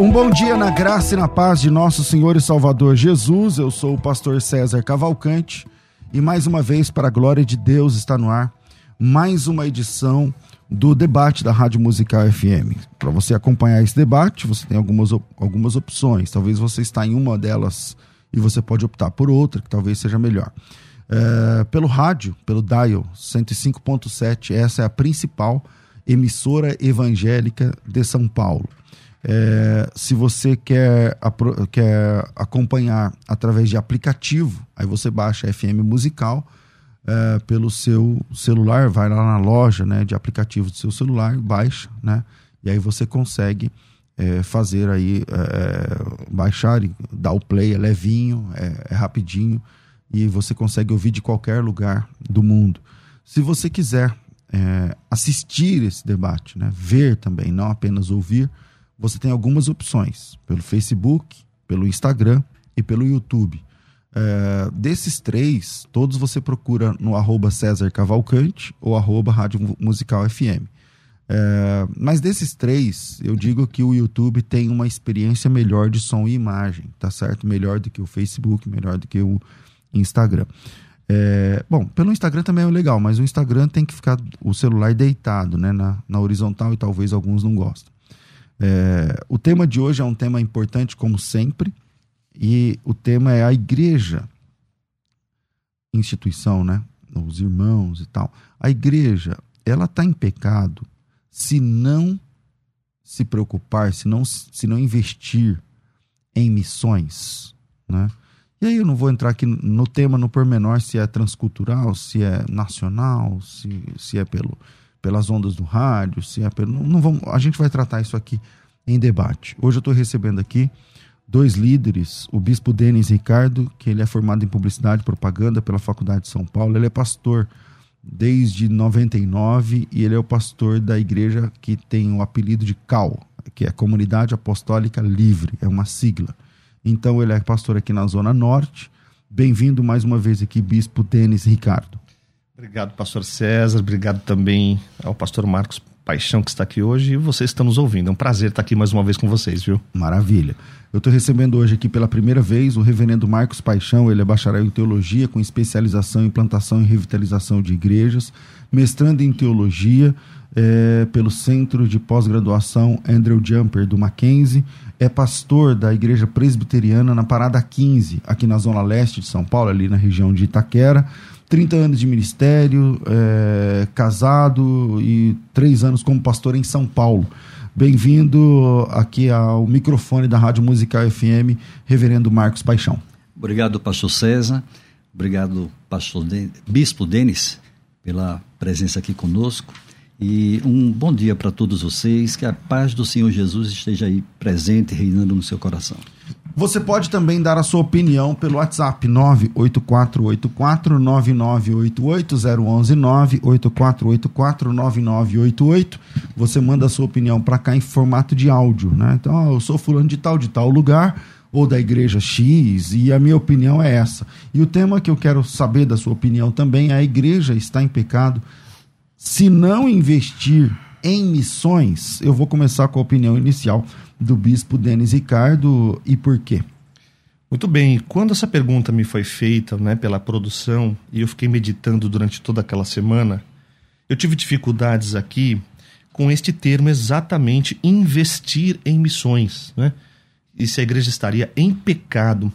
Um bom dia na graça e na paz de nosso Senhor e Salvador Jesus. Eu sou o pastor César Cavalcante e mais uma vez, para a glória de Deus, está no ar mais uma edição do debate da Rádio Musical FM. Para você acompanhar esse debate, você tem algumas, algumas opções. Talvez você está em uma delas e você pode optar por outra, que talvez seja melhor. É, pelo rádio, pelo dial 105.7, essa é a principal emissora evangélica de São Paulo. É, se você quer, quer acompanhar através de aplicativo, aí você baixa FM Musical é, pelo seu celular, vai lá na loja né, de aplicativos do seu celular, baixa, né? E aí você consegue é, fazer aí, é, baixar e dar o play, é levinho, é, é rapidinho e você consegue ouvir de qualquer lugar do mundo. Se você quiser é, assistir esse debate, né, ver também, não apenas ouvir, você tem algumas opções pelo Facebook, pelo Instagram e pelo YouTube. É, desses três, todos você procura no arroba César Cavalcante ou arroba Rádio Musical FM. É, mas desses três, eu digo que o YouTube tem uma experiência melhor de som e imagem, tá certo? Melhor do que o Facebook, melhor do que o Instagram. É, bom, pelo Instagram também é legal, mas o Instagram tem que ficar o celular deitado, né, na, na horizontal e talvez alguns não gostem. É, o tema de hoje é um tema importante, como sempre, e o tema é a igreja, instituição, né? Os irmãos e tal. A igreja, ela está em pecado se não se preocupar, se não, se não investir em missões, né? E aí eu não vou entrar aqui no tema no pormenor se é transcultural, se é nacional, se, se é pelo, pelas ondas do rádio, se é pelo. Não, não vamos, a gente vai tratar isso aqui em debate. Hoje eu estou recebendo aqui dois líderes, o bispo Denis Ricardo, que ele é formado em publicidade e propaganda pela Faculdade de São Paulo, ele é pastor desde 99 e ele é o pastor da igreja que tem o apelido de CAL, que é Comunidade Apostólica Livre, é uma sigla. Então ele é pastor aqui na Zona Norte. Bem-vindo mais uma vez aqui, bispo Denis Ricardo. Obrigado, pastor César. Obrigado também ao pastor Marcos Paixão que está aqui hoje e vocês estão nos ouvindo. É um prazer estar aqui mais uma vez com vocês, viu? Maravilha. Eu estou recebendo hoje aqui pela primeira vez o reverendo Marcos Paixão. Ele é bacharel em teologia com especialização em plantação e revitalização de igrejas, mestrando em teologia é, pelo Centro de Pós-Graduação Andrew Jumper do Mackenzie. É pastor da Igreja Presbiteriana na Parada 15, aqui na Zona Leste de São Paulo, ali na região de Itaquera 30 anos de ministério, é, casado e três anos como pastor em São Paulo. Bem-vindo aqui ao microfone da Rádio Musical FM, Reverendo Marcos Paixão. Obrigado, pastor César. Obrigado, pastor. Bispo Denis, pela presença aqui conosco. E um bom dia para todos vocês, que a paz do Senhor Jesus esteja aí presente, reinando no seu coração. Você pode também dar a sua opinião pelo WhatsApp 984849988 011 Você manda a sua opinião para cá em formato de áudio, né? Então, eu sou fulano de tal de tal lugar ou da igreja X e a minha opinião é essa. E o tema que eu quero saber da sua opinião também é a igreja está em pecado se não investir em missões. Eu vou começar com a opinião inicial do bispo Denis Ricardo e por quê? Muito bem, quando essa pergunta me foi feita né, pela produção e eu fiquei meditando durante toda aquela semana, eu tive dificuldades aqui com este termo exatamente investir em missões, né? E se a igreja estaria em pecado.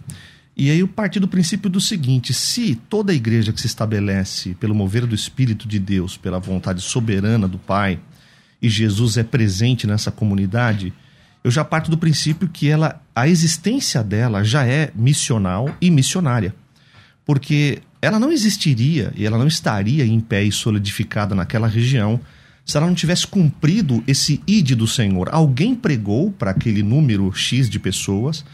E aí eu parti do princípio do seguinte: se toda a igreja que se estabelece pelo mover do Espírito de Deus, pela vontade soberana do Pai, e Jesus é presente nessa comunidade, eu já parto do princípio que ela, a existência dela já é missional e missionária. Porque ela não existiria e ela não estaria em pé e solidificada naquela região se ela não tivesse cumprido esse id do Senhor. Alguém pregou para aquele número X de pessoas,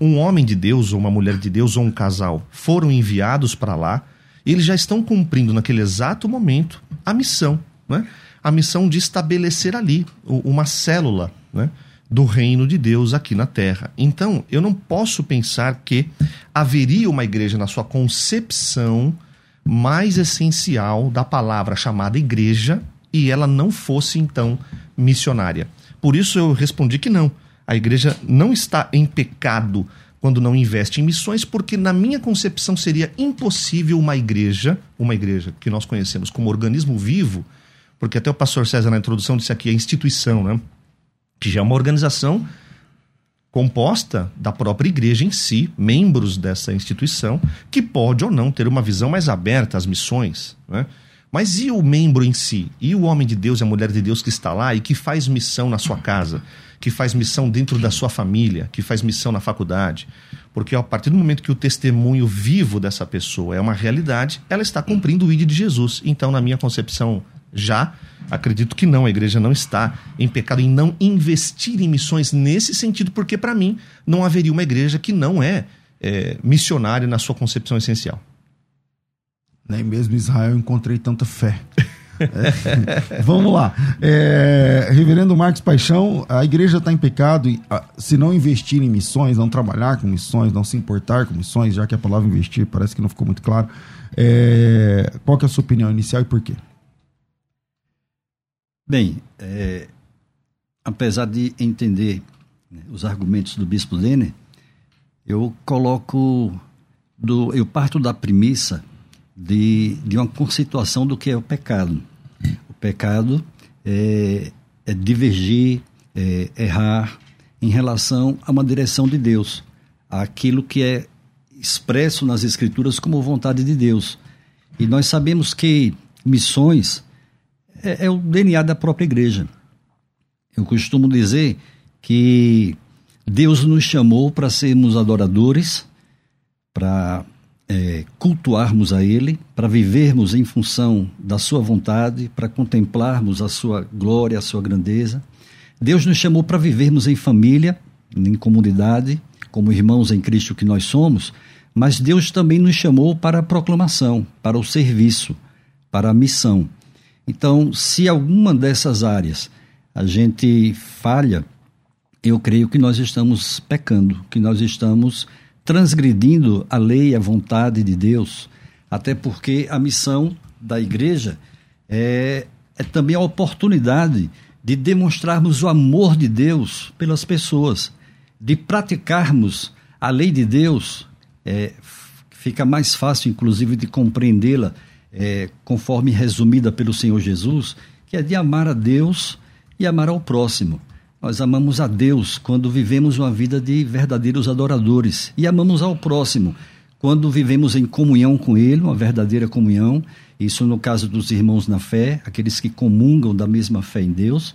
um homem de Deus, ou uma mulher de Deus, ou um casal foram enviados para lá, e eles já estão cumprindo naquele exato momento a missão, né? A missão de estabelecer ali uma célula né? do reino de Deus aqui na terra. Então, eu não posso pensar que haveria uma igreja na sua concepção mais essencial da palavra chamada igreja e ela não fosse então missionária. Por isso eu respondi que não. A igreja não está em pecado quando não investe em missões, porque na minha concepção seria impossível uma igreja, uma igreja que nós conhecemos como organismo vivo, porque até o pastor César na introdução disse aqui a instituição, né? Que já é uma organização composta da própria igreja em si, membros dessa instituição, que pode ou não ter uma visão mais aberta às missões, né? Mas e o membro em si? E o homem de Deus e a mulher de Deus que está lá e que faz missão na sua casa, que faz missão dentro da sua família, que faz missão na faculdade? Porque a partir do momento que o testemunho vivo dessa pessoa é uma realidade, ela está cumprindo o ID de Jesus. Então, na minha concepção, já acredito que não, a igreja não está em pecado em não investir em missões nesse sentido, porque para mim não haveria uma igreja que não é, é missionária na sua concepção essencial. Nem mesmo Israel encontrei tanta fé. É. Vamos lá. É, Reverendo Marcos Paixão, a igreja está em pecado e, se não investir em missões, não trabalhar com missões, não se importar com missões, já que a palavra investir parece que não ficou muito claro. É, qual que é a sua opinião inicial e por quê? Bem, é, apesar de entender né, os argumentos do Bispo Denner, eu coloco, do, eu parto da premissa de, de uma conceituação do que é o pecado. O pecado é, é divergir, é errar em relação a uma direção de Deus, aquilo que é expresso nas Escrituras como vontade de Deus. E nós sabemos que missões é, é o DNA da própria igreja. Eu costumo dizer que Deus nos chamou para sermos adoradores, para é, cultuarmos a Ele, para vivermos em função da Sua vontade, para contemplarmos a Sua glória, a Sua grandeza. Deus nos chamou para vivermos em família, em comunidade, como irmãos em Cristo que nós somos, mas Deus também nos chamou para a proclamação, para o serviço, para a missão. Então, se alguma dessas áreas a gente falha, eu creio que nós estamos pecando, que nós estamos transgredindo a lei a vontade de Deus, até porque a missão da igreja é, é também a oportunidade de demonstrarmos o amor de Deus pelas pessoas, de praticarmos a lei de Deus, é, fica mais fácil, inclusive, de compreendê-la, é, conforme resumida pelo Senhor Jesus, que é de amar a Deus e amar ao próximo. Nós amamos a Deus quando vivemos uma vida de verdadeiros adoradores e amamos ao próximo quando vivemos em comunhão com Ele, uma verdadeira comunhão. Isso no caso dos irmãos na fé, aqueles que comungam da mesma fé em Deus,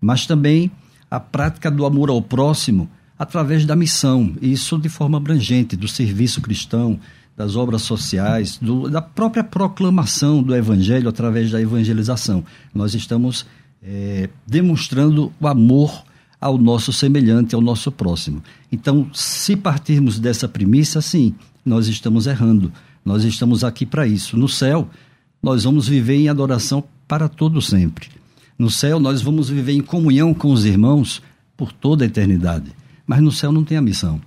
mas também a prática do amor ao próximo através da missão, isso de forma abrangente, do serviço cristão, das obras sociais, do, da própria proclamação do Evangelho através da evangelização. Nós estamos é, demonstrando o amor ao nosso semelhante, ao nosso próximo. Então, se partirmos dessa premissa, sim, nós estamos errando. Nós estamos aqui para isso. No céu, nós vamos viver em adoração para todo sempre. No céu, nós vamos viver em comunhão com os irmãos por toda a eternidade. Mas no céu não tem a missão.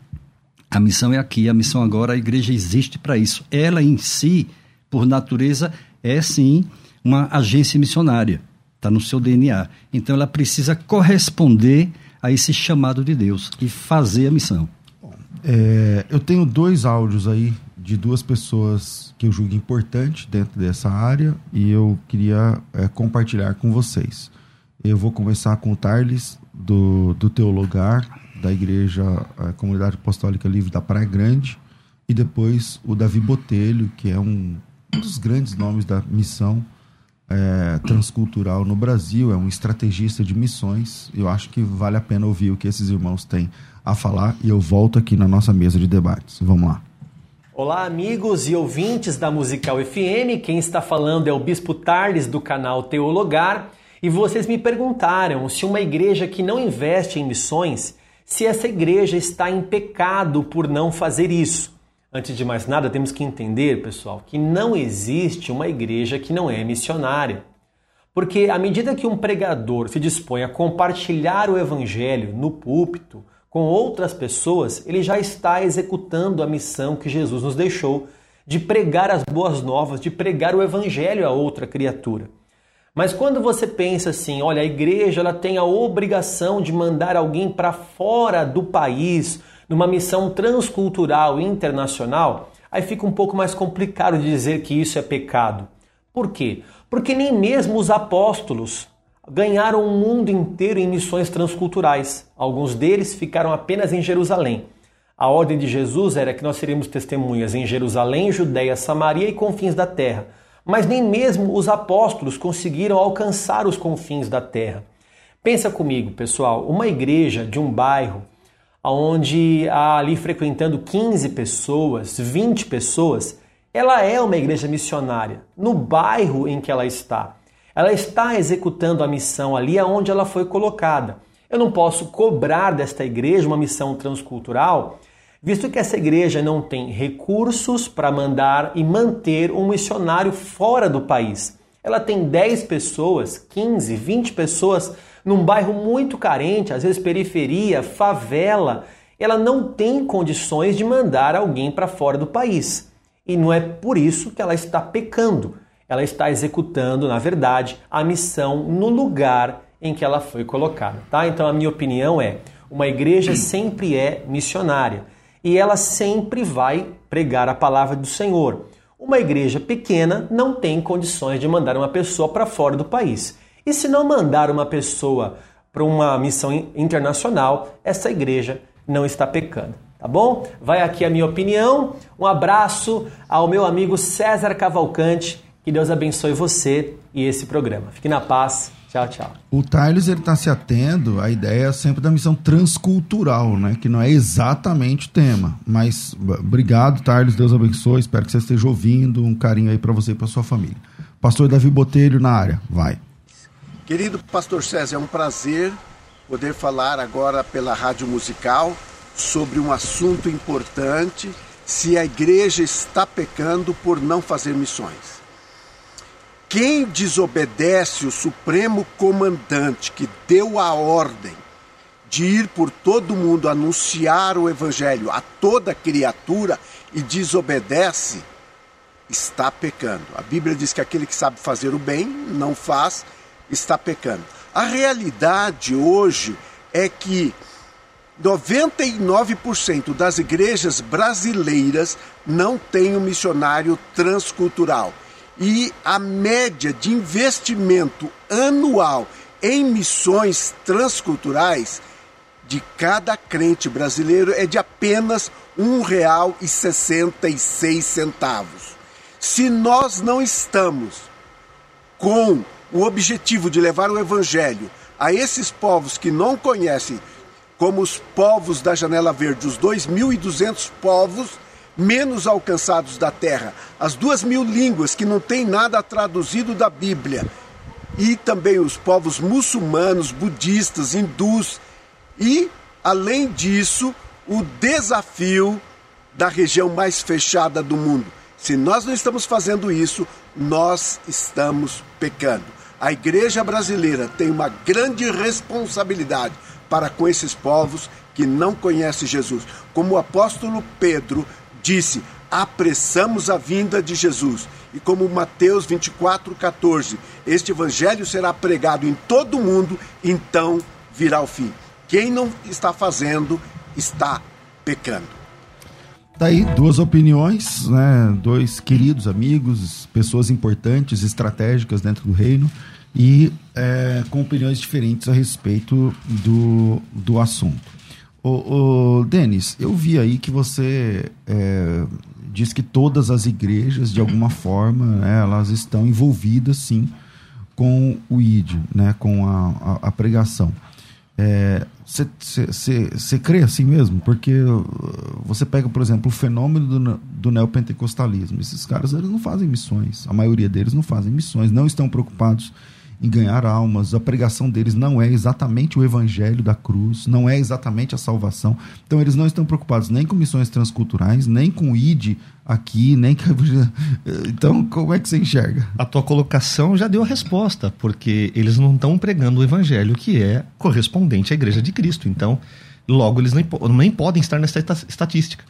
A missão é aqui, a missão agora, a igreja existe para isso. Ela em si, por natureza, é sim uma agência missionária está no seu DNA. Então ela precisa corresponder a esse chamado de Deus e fazer a missão. É, eu tenho dois áudios aí de duas pessoas que eu julgo importante dentro dessa área e eu queria é, compartilhar com vocês. Eu vou começar com o Tarles, do, do Teologar, da Igreja é, Comunidade Apostólica Livre da Praia Grande, e depois o Davi Botelho, que é um, um dos grandes nomes da missão é, transcultural no Brasil, é um estrategista de missões. Eu acho que vale a pena ouvir o que esses irmãos têm a falar e eu volto aqui na nossa mesa de debates. Vamos lá. Olá, amigos e ouvintes da Musical FM. Quem está falando é o Bispo Tarles do canal Teologar. E vocês me perguntaram se uma igreja que não investe em missões, se essa igreja está em pecado por não fazer isso. Antes de mais nada, temos que entender, pessoal, que não existe uma igreja que não é missionária. Porque à medida que um pregador se dispõe a compartilhar o evangelho no púlpito, com outras pessoas, ele já está executando a missão que Jesus nos deixou de pregar as boas novas, de pregar o evangelho a outra criatura. Mas quando você pensa assim, olha, a igreja ela tem a obrigação de mandar alguém para fora do país, numa missão transcultural internacional, aí fica um pouco mais complicado de dizer que isso é pecado. Por quê? Porque nem mesmo os apóstolos ganharam o mundo inteiro em missões transculturais. Alguns deles ficaram apenas em Jerusalém. A ordem de Jesus era que nós seríamos testemunhas em Jerusalém, Judéia, Samaria e confins da terra. Mas nem mesmo os apóstolos conseguiram alcançar os confins da terra. Pensa comigo, pessoal, uma igreja de um bairro onde há ali frequentando 15 pessoas, 20 pessoas, ela é uma igreja missionária no bairro em que ela está. Ela está executando a missão ali aonde ela foi colocada. Eu não posso cobrar desta igreja uma missão transcultural, visto que essa igreja não tem recursos para mandar e manter um missionário fora do país. Ela tem 10 pessoas, 15, 20 pessoas num bairro muito carente, às vezes periferia, favela. Ela não tem condições de mandar alguém para fora do país. E não é por isso que ela está pecando ela está executando, na verdade, a missão no lugar em que ela foi colocada, tá? Então a minha opinião é, uma igreja sempre é missionária e ela sempre vai pregar a palavra do Senhor. Uma igreja pequena não tem condições de mandar uma pessoa para fora do país. E se não mandar uma pessoa para uma missão internacional, essa igreja não está pecando, tá bom? Vai aqui a minha opinião. Um abraço ao meu amigo César Cavalcante que Deus abençoe você e esse programa. Fique na paz. Tchau, tchau. O Thales ele está se atendo à ideia sempre da missão transcultural, né? Que não é exatamente o tema. Mas obrigado, Thales. Deus abençoe. Espero que você esteja ouvindo. Um carinho aí para você e para sua família. Pastor Davi Botelho na área. Vai. Querido Pastor César, é um prazer poder falar agora pela Rádio Musical sobre um assunto importante: se a igreja está pecando por não fazer missões. Quem desobedece o supremo comandante que deu a ordem de ir por todo mundo anunciar o evangelho a toda criatura e desobedece, está pecando. A Bíblia diz que aquele que sabe fazer o bem não faz, está pecando. A realidade hoje é que 99% das igrejas brasileiras não tem um missionário transcultural e a média de investimento anual em missões transculturais de cada crente brasileiro é de apenas R$ 1,66. Se nós não estamos com o objetivo de levar o evangelho a esses povos que não conhecem, como os povos da Janela Verde, os 2.200 povos menos alcançados da terra, as duas mil línguas que não tem nada traduzido da Bíblia, e também os povos muçulmanos, budistas, hindus, e, além disso, o desafio da região mais fechada do mundo. Se nós não estamos fazendo isso, nós estamos pecando. A igreja brasileira tem uma grande responsabilidade para com esses povos que não conhecem Jesus. Como o apóstolo Pedro disse: apressamos a vinda de Jesus. E como Mateus 24, 14, este evangelho será pregado em todo o mundo, então virá o fim. Quem não está fazendo, está pecando. Daí tá duas opiniões, né? Dois queridos amigos, pessoas importantes, estratégicas dentro do reino e é, com opiniões diferentes a respeito do, do assunto. Ô, ô, Denis, eu vi aí que você é, diz que todas as igrejas, de alguma forma, né, elas estão envolvidas, sim, com o ID, né, com a, a, a pregação. Você é, crê assim mesmo? Porque uh, você pega, por exemplo, o fenômeno do, do neopentecostalismo. Esses caras eles não fazem missões. A maioria deles não fazem missões, não estão preocupados em ganhar almas. A pregação deles não é exatamente o evangelho da cruz, não é exatamente a salvação. Então eles não estão preocupados nem com missões transculturais, nem com o ID aqui, nem com... Então, como é que você enxerga? A tua colocação já deu a resposta, porque eles não estão pregando o evangelho que é correspondente à igreja de Cristo. Então, logo eles nem, nem podem estar nessa estatística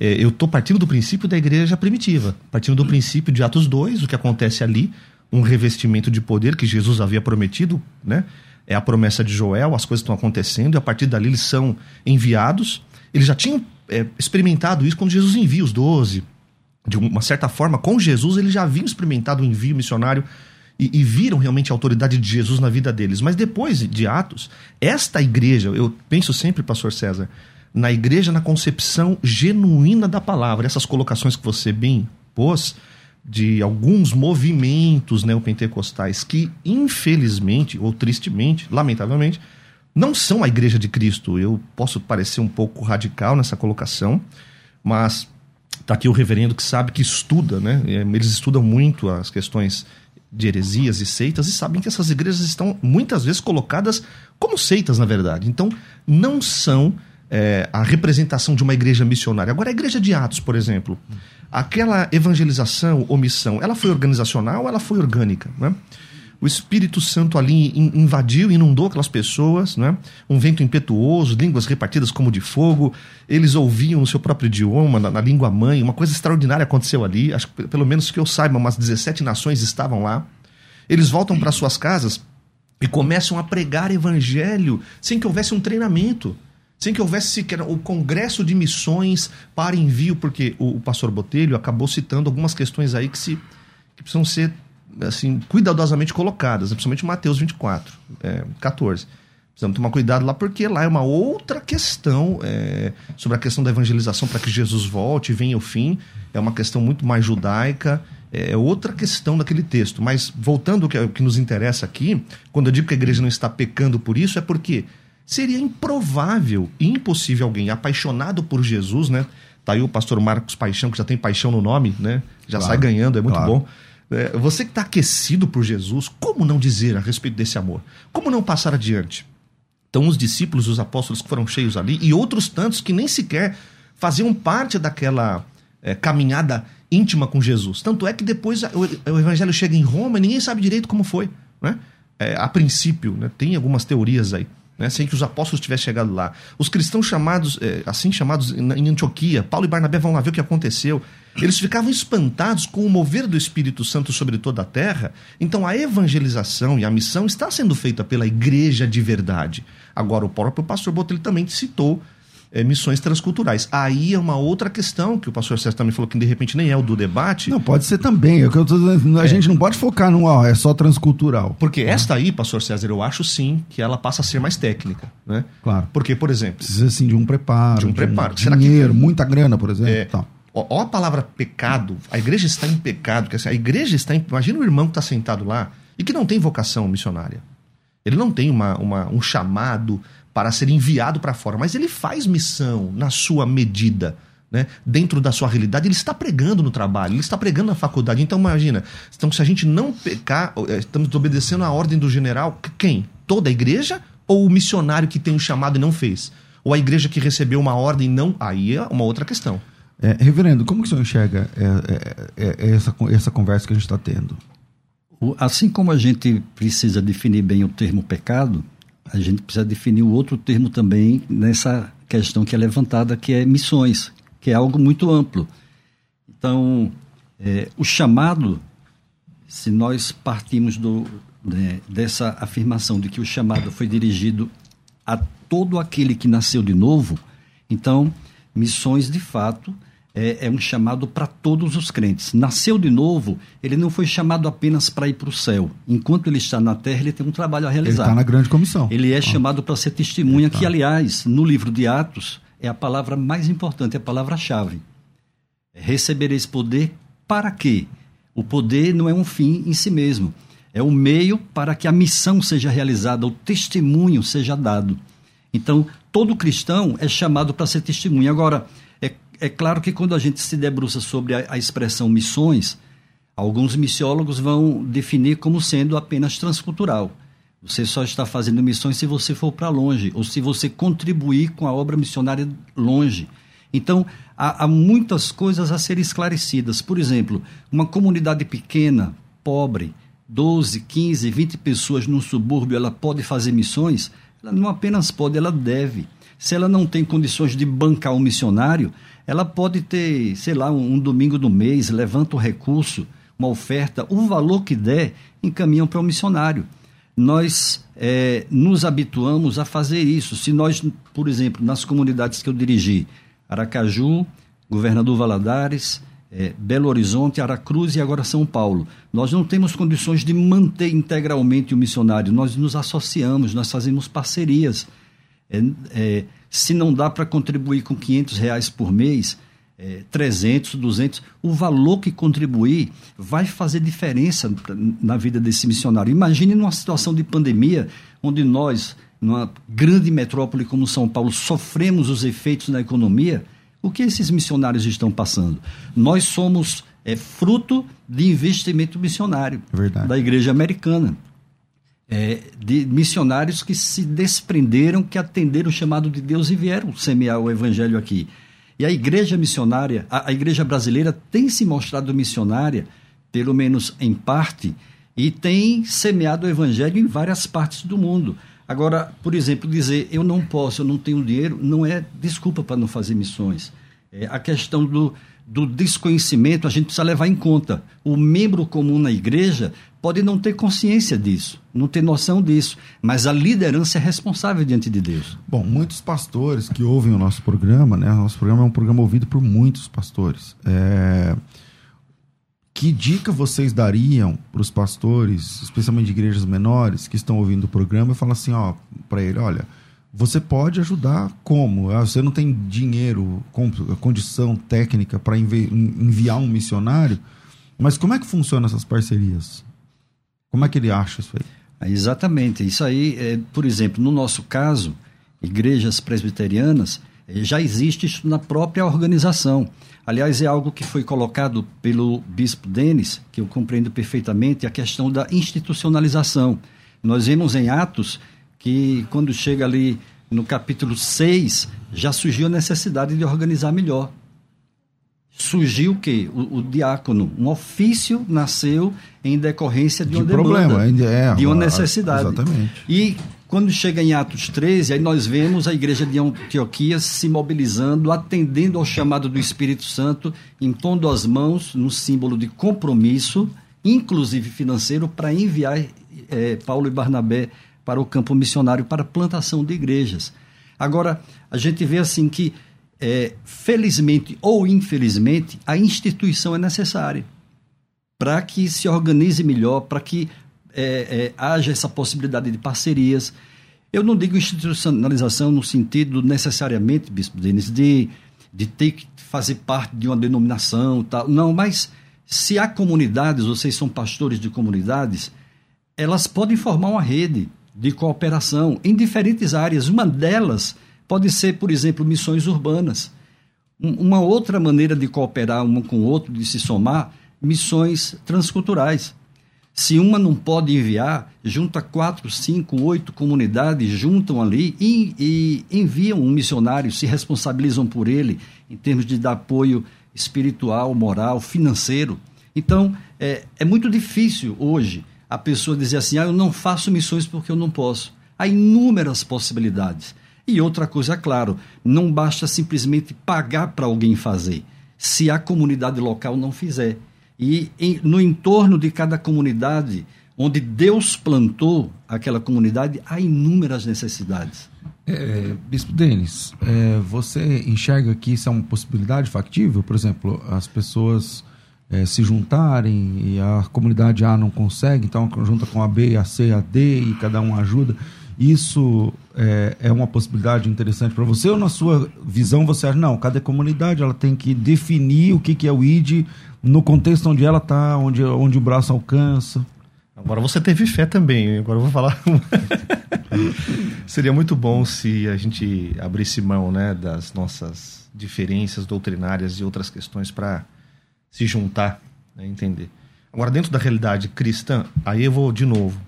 é, eu estou partindo do princípio da igreja primitiva, partindo do princípio de Atos 2, o que acontece ali, um revestimento de poder que Jesus havia prometido, né? É a promessa de Joel, as coisas estão acontecendo, e a partir dali eles são enviados. Eles já tinham é, experimentado isso quando Jesus envia os doze. De uma certa forma, com Jesus, eles já haviam experimentado o envio missionário e, e, viram realmente a autoridade de Jesus na vida deles. Mas depois de Atos, esta igreja, eu penso sempre, pastor César, na igreja na concepção genuína da palavra, essas colocações que você bem pôs, de alguns movimentos neopentecostais que, infelizmente ou tristemente, lamentavelmente, não são a Igreja de Cristo. Eu posso parecer um pouco radical nessa colocação, mas está aqui o reverendo que sabe que estuda, né? É, eles estudam muito as questões de heresias e seitas e sabem que essas igrejas estão muitas vezes colocadas como seitas, na verdade. Então, não são é, a representação de uma igreja missionária. Agora, a igreja de Atos, por exemplo, aquela evangelização ou missão, ela foi organizacional ou ela foi orgânica? Né? O Espírito Santo ali invadiu, inundou aquelas pessoas, né? um vento impetuoso, línguas repartidas como de fogo, eles ouviam o seu próprio idioma, na, na língua mãe, uma coisa extraordinária aconteceu ali, acho que pelo menos que eu saiba, umas 17 nações estavam lá. Eles voltam para suas casas e começam a pregar evangelho sem que houvesse um treinamento sem que houvesse sequer o congresso de missões para envio, porque o, o pastor Botelho acabou citando algumas questões aí que, se, que precisam ser assim cuidadosamente colocadas, né? principalmente Mateus 24, é, 14. Precisamos tomar cuidado lá, porque lá é uma outra questão é, sobre a questão da evangelização para que Jesus volte e venha o fim. É uma questão muito mais judaica, é outra questão daquele texto. Mas voltando ao que, ao que nos interessa aqui, quando eu digo que a igreja não está pecando por isso, é porque Seria improvável e impossível alguém apaixonado por Jesus, né? Tá aí o pastor Marcos Paixão, que já tem paixão no nome, né? Já claro, sai ganhando, é muito claro. bom. É, você que está aquecido por Jesus, como não dizer a respeito desse amor? Como não passar adiante? Então, os discípulos, os apóstolos que foram cheios ali, e outros tantos que nem sequer faziam parte daquela é, caminhada íntima com Jesus. Tanto é que depois o, o, evangelho chega em Roma e ninguém sabe direito como foi. Né? É, a princípio, né? tem algumas teorias aí né, sem que os apóstolos tivessem chegado lá. Os cristãos chamados, é, assim chamados em Antioquia, Paulo e Barnabé vão lá ver o que aconteceu. Eles ficavam espantados com o mover do Espírito Santo sobre toda a terra. Então a evangelização e a missão está sendo feita pela igreja de verdade. Agora, o próprio pastor Botelho também citou é, missões transculturais. Aí é uma outra questão que o pastor César também falou que de repente nem é o do debate. Não, pode ser também. É que eu tô a é. gente não pode focar num, ó, é só transcultural. Porque ah. esta aí, pastor César, eu acho sim que ela passa a ser mais técnica. Né? Claro. Porque, por exemplo. Precisa assim de um preparo. De um preparo. De um dinheiro, que... muita grana, por exemplo. É, tal. Ó, a palavra pecado, a igreja está em pecado. Quer dizer, a igreja está em. Imagina o irmão que está sentado lá e que não tem vocação missionária. Ele não tem uma, uma um chamado para ser enviado para fora, mas ele faz missão na sua medida. Né? Dentro da sua realidade, ele está pregando no trabalho, ele está pregando na faculdade. Então, imagina, então, se a gente não pecar, eh, estamos obedecendo a ordem do general, quem? Toda a igreja ou o missionário que tem um chamado e não fez? Ou a igreja que recebeu uma ordem e não? Aí é uma outra questão. É, reverendo, como que o senhor enxerga é, é, é, essa, essa conversa que a gente está tendo? Assim como a gente precisa definir bem o termo pecado, a gente precisa definir o outro termo também nessa questão que é levantada, que é missões, que é algo muito amplo. Então, é, o chamado, se nós partimos do, né, dessa afirmação de que o chamado foi dirigido a todo aquele que nasceu de novo, então, missões de fato é, é um chamado para todos os crentes. Nasceu de novo, ele não foi chamado apenas para ir para o céu. Enquanto ele está na terra, ele tem um trabalho a realizar. Ele está na grande comissão. Ele é ah. chamado para ser testemunha, tá. que, aliás, no livro de Atos, é a palavra mais importante, é a palavra-chave. Recebereis poder para quê? O poder não é um fim em si mesmo. É o meio para que a missão seja realizada, o testemunho seja dado. Então, todo cristão é chamado para ser testemunha. Agora, é, claro que quando a gente se debruça sobre a, a expressão missões, alguns missiólogos vão definir como sendo apenas transcultural. Você só está fazendo missões se você for para longe, ou se você contribuir com a obra missionária longe. Então, há, há, muitas coisas a serem esclarecidas. Por exemplo, uma comunidade pequena, pobre, 12, 15, 20 pessoas num subúrbio, ela pode fazer missões? Ela não apenas pode, ela deve. Se ela não tem condições de bancar um missionário, ela pode ter, sei lá, um, um domingo do mês, levanta o um recurso, uma oferta, o valor que der, encaminham para o missionário. Nós é, nos habituamos a fazer isso. Se nós, por exemplo, nas comunidades que eu dirigi, Aracaju, Governador Valadares, é, Belo Horizonte, Aracruz e agora São Paulo. Nós não temos condições de manter integralmente o missionário, nós nos associamos, nós fazemos parcerias. É, é, se não dá para contribuir com 500 reais por mês, é, 300, 200, o valor que contribuir vai fazer diferença na vida desse missionário. Imagine numa situação de pandemia, onde nós, numa grande metrópole como São Paulo, sofremos os efeitos na economia o que esses missionários estão passando? Nós somos é, fruto de investimento missionário Verdade. da igreja americana. É, de missionários que se desprenderam, que atenderam o chamado de Deus e vieram semear o evangelho aqui. E a igreja missionária, a, a igreja brasileira tem se mostrado missionária, pelo menos em parte, e tem semeado o evangelho em várias partes do mundo. Agora, por exemplo, dizer eu não posso, eu não tenho dinheiro, não é desculpa para não fazer missões. É a questão do, do desconhecimento a gente precisa levar em conta. O membro comum na igreja pode não ter consciência disso, não ter noção disso, mas a liderança é responsável diante de Deus. Bom, muitos pastores que ouvem o nosso programa, né? O nosso programa é um programa ouvido por muitos pastores. É que dica vocês dariam para os pastores, especialmente de igrejas menores, que estão ouvindo o programa e falam assim, ó, para ele, olha, você pode ajudar como? Ah, você não tem dinheiro, condição técnica para envi enviar um missionário, mas como é que funciona essas parcerias? Como é que ele acha isso aí? Exatamente. Isso aí, é, por exemplo, no nosso caso, igrejas presbiterianas, é, já existe isso na própria organização. Aliás, é algo que foi colocado pelo bispo Denis, que eu compreendo perfeitamente, a questão da institucionalização. Nós vemos em Atos que, quando chega ali no capítulo 6, já surgiu a necessidade de organizar melhor. Surgiu o quê? O, o diácono. Um ofício nasceu em decorrência de, de uma problema, demanda, é, de uma necessidade. Exatamente. E quando chega em Atos 13, aí nós vemos a igreja de Antioquia se mobilizando, atendendo ao chamado do Espírito Santo, impondo as mãos no símbolo de compromisso, inclusive financeiro, para enviar é, Paulo e Barnabé para o campo missionário para plantação de igrejas. Agora, a gente vê assim que, é, felizmente ou infelizmente, a instituição é necessária para que se organize melhor, para que é, é, haja essa possibilidade de parcerias. Eu não digo institucionalização no sentido necessariamente, Bispo Denis, de, de ter que fazer parte de uma denominação, tal. não, mas se há comunidades, vocês são pastores de comunidades, elas podem formar uma rede de cooperação em diferentes áreas. Uma delas pode ser, por exemplo, missões urbanas. Uma outra maneira de cooperar um com o outro, de se somar, missões transculturais. Se uma não pode enviar, junta quatro, cinco, oito comunidades, juntam ali e, e enviam um missionário, se responsabilizam por ele em termos de dar apoio espiritual, moral, financeiro. Então, é, é muito difícil hoje a pessoa dizer assim: ah, eu não faço missões porque eu não posso. Há inúmeras possibilidades. E outra coisa, é claro, não basta simplesmente pagar para alguém fazer, se a comunidade local não fizer. E em, no entorno de cada comunidade, onde Deus plantou aquela comunidade, há inúmeras necessidades. É, Bispo Denis, é, você enxerga que isso é uma possibilidade factível? Por exemplo, as pessoas é, se juntarem e a comunidade A não consegue, então junta com a B, a C, a D e cada um ajuda. Isso é, é uma possibilidade interessante para você ou na sua visão você acha, não, cada comunidade ela tem que definir o que, que é o ID no contexto onde ela está, onde, onde o braço alcança? Agora você teve fé também, agora eu vou falar. Seria muito bom se a gente abrisse mão né, das nossas diferenças doutrinárias e outras questões para se juntar, né, entender. Agora, dentro da realidade cristã, aí eu vou de novo.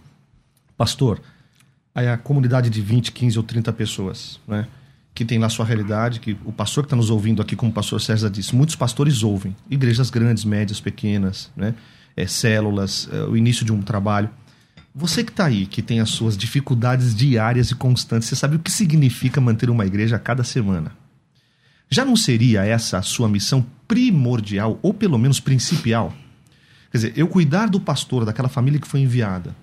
Pastor, a comunidade de 20, 15 ou 30 pessoas, né? Que tem lá sua realidade, que o pastor que está nos ouvindo aqui, como o pastor César disse, muitos pastores ouvem. Igrejas grandes, médias, pequenas, né? É, células, é, o início de um trabalho. Você que está aí, que tem as suas dificuldades diárias e constantes, você sabe o que significa manter uma igreja a cada semana. Já não seria essa a sua missão primordial, ou pelo menos principal? Quer dizer, eu cuidar do pastor, daquela família que foi enviada,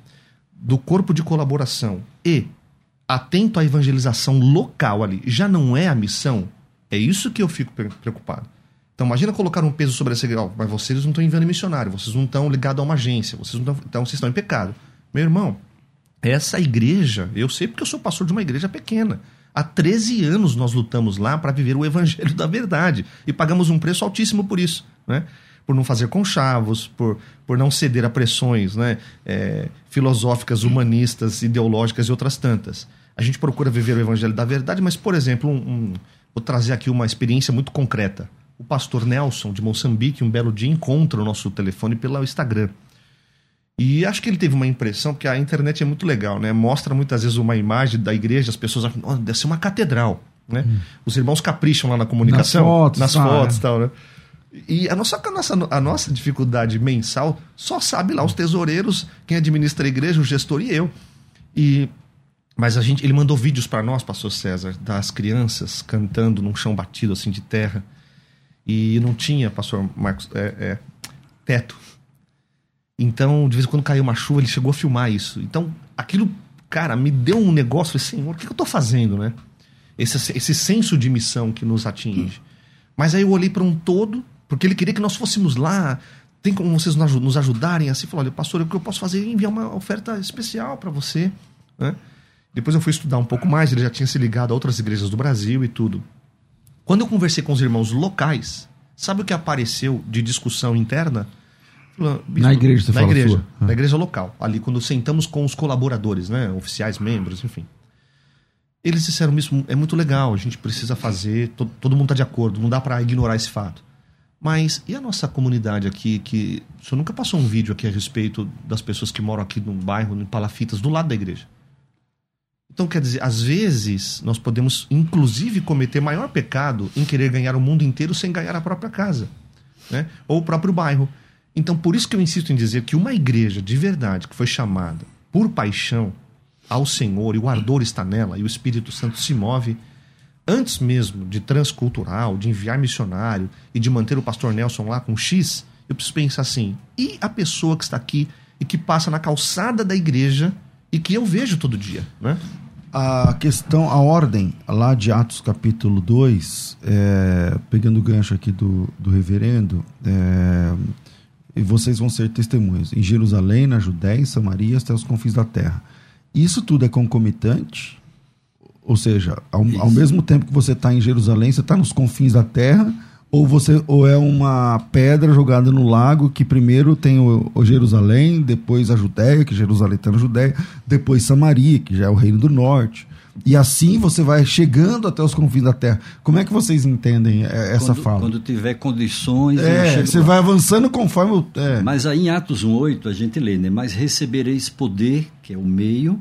do corpo de colaboração e atento à evangelização local ali, já não é a missão? É isso que eu fico preocupado. Então imagina colocar um peso sobre essa igreja, oh, mas vocês não estão enviando missionário, vocês não estão ligados a uma agência, vocês não estão, então vocês estão em pecado. Meu irmão, essa igreja, eu sei porque eu sou pastor de uma igreja pequena. Há 13 anos nós lutamos lá para viver o evangelho da verdade e pagamos um preço altíssimo por isso, né? Por não fazer conchavos, por, por não ceder a pressões né, é, filosóficas, humanistas, ideológicas e outras tantas. A gente procura viver o evangelho da verdade, mas, por exemplo, um, um, vou trazer aqui uma experiência muito concreta. O pastor Nelson, de Moçambique, um belo dia encontra o nosso telefone pelo Instagram. E acho que ele teve uma impressão, porque a internet é muito legal, né? Mostra muitas vezes uma imagem da igreja, as pessoas acham, oh, deve ser uma catedral, né? Hum. Os irmãos capricham lá na comunicação, nas fotos, nas fotos e tal, né? E a nossa, a, nossa, a nossa dificuldade mensal só sabe lá os tesoureiros, quem administra a igreja, o gestor e eu. E mas a gente, ele mandou vídeos para nós, pastor César, das crianças cantando num chão batido assim de terra. E não tinha, pastor Marcos, é, é, teto. Então, de vez em quando caiu uma chuva, ele chegou a filmar isso. Então, aquilo, cara, me deu um negócio. Falei, Senhor, o que eu tô fazendo, né? Esse, esse senso de missão que nos atinge. Mas aí eu olhei para um todo porque ele queria que nós fôssemos lá. Tem como vocês nos ajudarem assim? Falou, olha, pastor, o que eu posso fazer é enviar uma oferta especial para você. Né? Depois eu fui estudar um pouco mais, ele já tinha se ligado a outras igrejas do Brasil e tudo. Quando eu conversei com os irmãos locais, sabe o que apareceu de discussão interna? na igreja, você na fala igreja, sua. na igreja local, ali quando sentamos com os colaboradores, né, oficiais, membros, enfim. Eles disseram isso é muito legal, a gente precisa fazer, todo, todo mundo está de acordo, não dá para ignorar esse fato. Mas e a nossa comunidade aqui, que o senhor nunca passou um vídeo aqui a respeito das pessoas que moram aqui no bairro, em Palafitas, do lado da igreja? Então, quer dizer, às vezes nós podemos, inclusive, cometer maior pecado em querer ganhar o mundo inteiro sem ganhar a própria casa, né? ou o próprio bairro. Então, por isso que eu insisto em dizer que uma igreja de verdade, que foi chamada por paixão ao Senhor, e o ardor está nela, e o Espírito Santo se move, antes mesmo de transcultural, de enviar missionário e de manter o pastor Nelson lá com X, eu preciso pensar assim: e a pessoa que está aqui e que passa na calçada da igreja e que eu vejo todo dia, né? A questão, a ordem lá de Atos capítulo 2, é, pegando o gancho aqui do, do reverendo, é, e vocês vão ser testemunhas em Jerusalém, na Judéia, em Samaria, até os confins da terra. Isso tudo é concomitante? Ou seja, ao, ao mesmo tempo que você está em Jerusalém, você está nos confins da terra, ou você ou é uma pedra jogada no lago que primeiro tem o, o Jerusalém, depois a Judéia, que Jerusalém está na Judéia, depois Samaria, que já é o reino do norte. E assim você vai chegando até os confins da terra. Como é que vocês entendem é, essa quando, fala? Quando tiver condições. É, você lá. vai avançando conforme. É. Mas aí em Atos 1,8 a gente lê, né? Mas recebereis poder, que é o meio.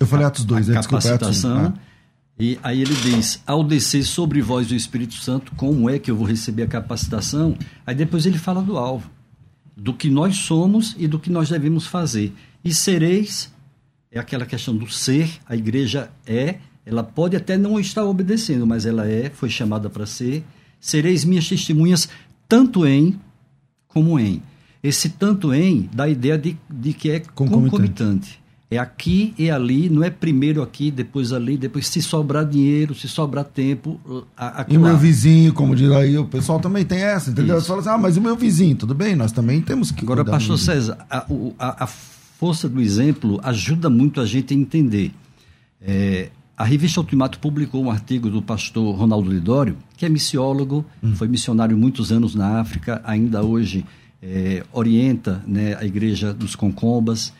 Eu falei Atos 2, a é, capacitação. Desculpa, Atos 1. E aí ele diz: ao descer sobre vós o Espírito Santo, como é que eu vou receber a capacitação? Aí depois ele fala do alvo, do que nós somos e do que nós devemos fazer. E sereis, é aquela questão do ser, a igreja é, ela pode até não estar obedecendo, mas ela é, foi chamada para ser. Sereis minhas testemunhas, tanto em como em. Esse tanto em dá a ideia de, de que é concomitante. concomitante. É aqui e ali, não é primeiro aqui, depois ali, depois se sobrar dinheiro, se sobrar tempo. E o meu vizinho, como diz aí, o pessoal também tem essa, entendeu? Você fala assim, ah, mas o meu vizinho, tudo bem, nós também temos que. Agora, pastor César, a, a, a, força do exemplo ajuda muito a gente a entender. É, a revista Ultimato publicou um artigo do pastor Ronaldo Lidório, que é missiólogo, hum. foi missionário muitos anos na África, ainda hoje é, orienta né, a igreja dos Concombas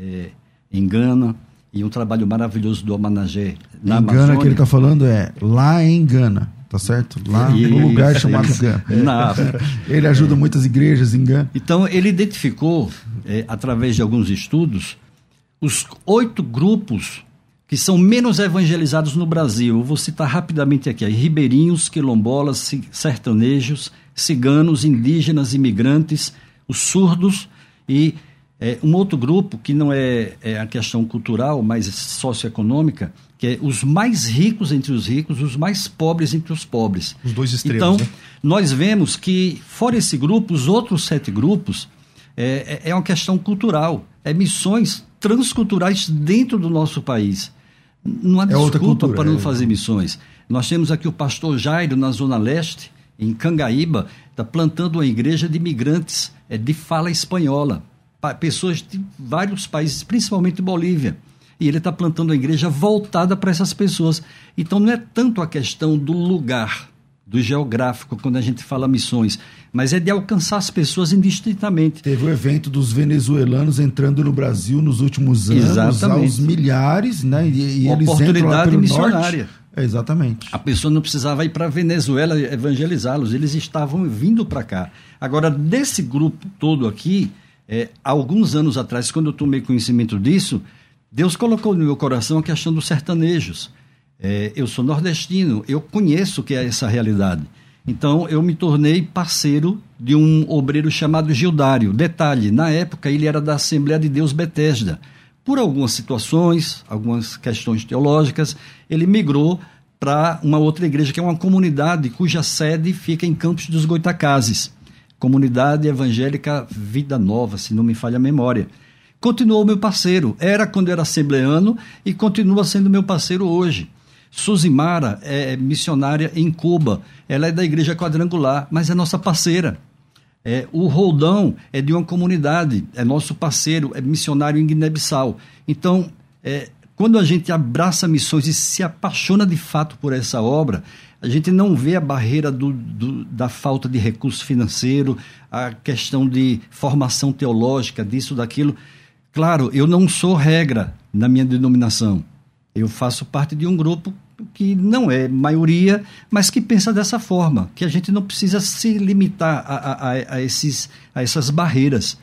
é, em Gana, e um trabalho maravilhoso do Amanagé na em Gana que ele está falando é lá em Gana, tá certo? Lá isso, no lugar chamado Gana. Na ele ajuda muitas igrejas em Gana. Então ele identificou, é, através de alguns estudos, os oito grupos que são menos evangelizados no Brasil. Eu vou citar rapidamente aqui: ribeirinhos, quilombolas, sertanejos, ciganos, indígenas, imigrantes, os surdos e é, um outro grupo que não é, é, a questão cultural, mas socioeconômica, que é os mais ricos entre os ricos, os mais pobres entre os pobres. Os dois extremos. Então, né? nós vemos que, fora esse grupo, os outros sete grupos, é, é, é uma questão cultural. É missões transculturais dentro do nosso país. Não há é desculpa para não é. fazer missões. Nós temos aqui o pastor Jairo, na Zona Leste, em Cangaíba, está plantando uma igreja de imigrantes é, de fala espanhola pessoas de vários países, principalmente Bolívia. E ele está plantando a igreja voltada para essas pessoas. Então não é tanto a questão do lugar, do geográfico, quando a gente fala missões, mas é de alcançar as pessoas indistintamente. Teve o evento dos venezuelanos entrando no Brasil nos últimos anos, Exatamente. aos milhares, né? E, e eles oportunidade missionária. Norte. É, exatamente. A pessoa não precisava ir para a Venezuela evangelizá-los, eles estavam vindo para cá. Agora, desse grupo todo aqui, é, alguns anos atrás, quando eu tomei conhecimento disso, Deus colocou no meu coração a questão dos sertanejos. É, eu sou nordestino, eu conheço o que é essa realidade. Então, eu me tornei parceiro de um obreiro chamado Gildário. Detalhe, na época ele era da Assembleia de Deus Betesda. Por algumas situações, algumas questões teológicas, ele migrou para uma outra igreja, que é uma comunidade cuja sede fica em Campos dos Goitacazes. Comunidade Evangélica Vida Nova, se não me falha a memória. Continuou meu parceiro, era quando era assembleano e continua sendo meu parceiro hoje. Suzimara é missionária em Cuba, ela é da Igreja Quadrangular, mas é nossa parceira. É, o Roldão é de uma comunidade, é nosso parceiro, é missionário em Guiné-Bissau. Então, é, quando a gente abraça missões e se apaixona de fato por essa obra, a gente não vê a barreira do, do, da falta de recurso financeiro, a questão de formação teológica, disso, daquilo. Claro, eu não sou regra na minha denominação. Eu faço parte de um grupo que não é maioria, mas que pensa dessa forma, que a gente não precisa se limitar a, a, a esses, a essas barreiras.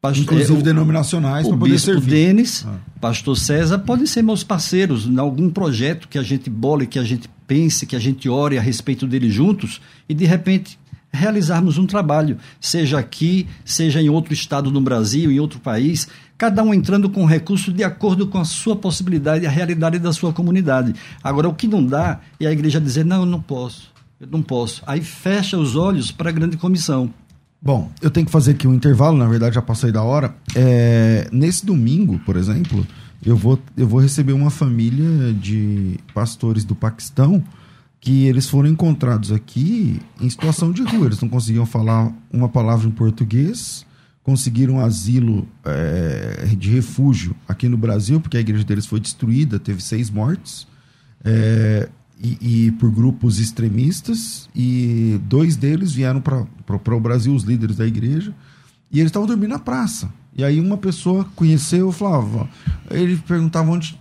Pastor, Inclusive é, o, denominacionais para poder servir. Denis, ah. pastor César, podem ser meus parceiros em algum projeto que a gente bole, que a gente pense, que a gente ore a respeito dele juntos e de repente realizarmos um trabalho, seja aqui, seja em outro estado no Brasil, em outro país, cada um entrando com recurso de acordo com a sua possibilidade e a realidade da sua comunidade. Agora, o que não dá é a igreja dizer: não, eu não posso, eu não posso. Aí fecha os olhos para a grande comissão. Bom, eu tenho que fazer aqui um intervalo, na verdade já passei da hora. É, nesse domingo, por exemplo, eu vou, eu vou receber uma família de pastores do Paquistão que eles foram encontrados aqui em situação de rua. Eles não conseguiam falar uma palavra em português, conseguiram asilo é, de refúgio aqui no Brasil, porque a igreja deles foi destruída, teve seis mortes, é, e, e, por grupos extremistas, e dois deles vieram para o Brasil, os líderes da igreja, e eles estavam dormindo na praça. E aí uma pessoa conheceu, falava, ele perguntava onde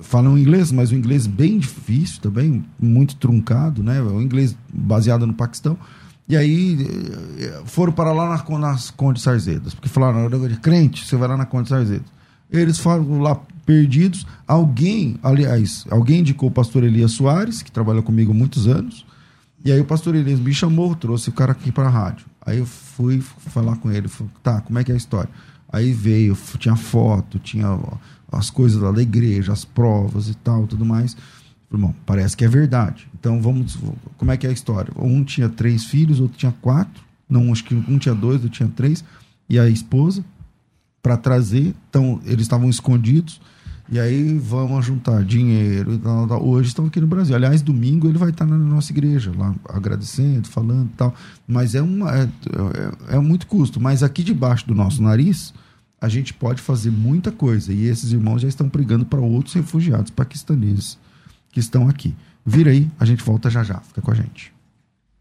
falam inglês, mas o inglês bem difícil também, muito truncado, né? O inglês baseado no Paquistão. E aí eh, foram para lá nas, nas Conde Sarzedas, porque falaram, crente, você vai lá na Conde Sarzedas. Eles foram lá perdidos. Alguém, aliás, alguém indicou o pastor Elias Soares, que trabalha comigo há muitos anos. E aí o pastor Elias me chamou, trouxe o cara aqui para a rádio. Aí eu fui falar com ele, falei, tá, como é que é a história? Aí veio, tinha foto, tinha as coisas lá da igreja, as provas e tal, tudo mais. Bom, parece que é verdade. Então vamos, como é que é a história? Um tinha três filhos, outro tinha quatro. Não, acho que um tinha dois, outro tinha três. E a esposa, para trazer, então eles estavam escondidos. E aí vamos juntar dinheiro. Hoje estão aqui no Brasil. Aliás, domingo ele vai estar na nossa igreja, lá agradecendo, falando e tal. Mas é, uma, é, é, é muito custo. Mas aqui debaixo do nosso nariz, a gente pode fazer muita coisa. E esses irmãos já estão pregando para outros refugiados paquistaneses que estão aqui. Vira aí, a gente volta já já. Fica com a gente.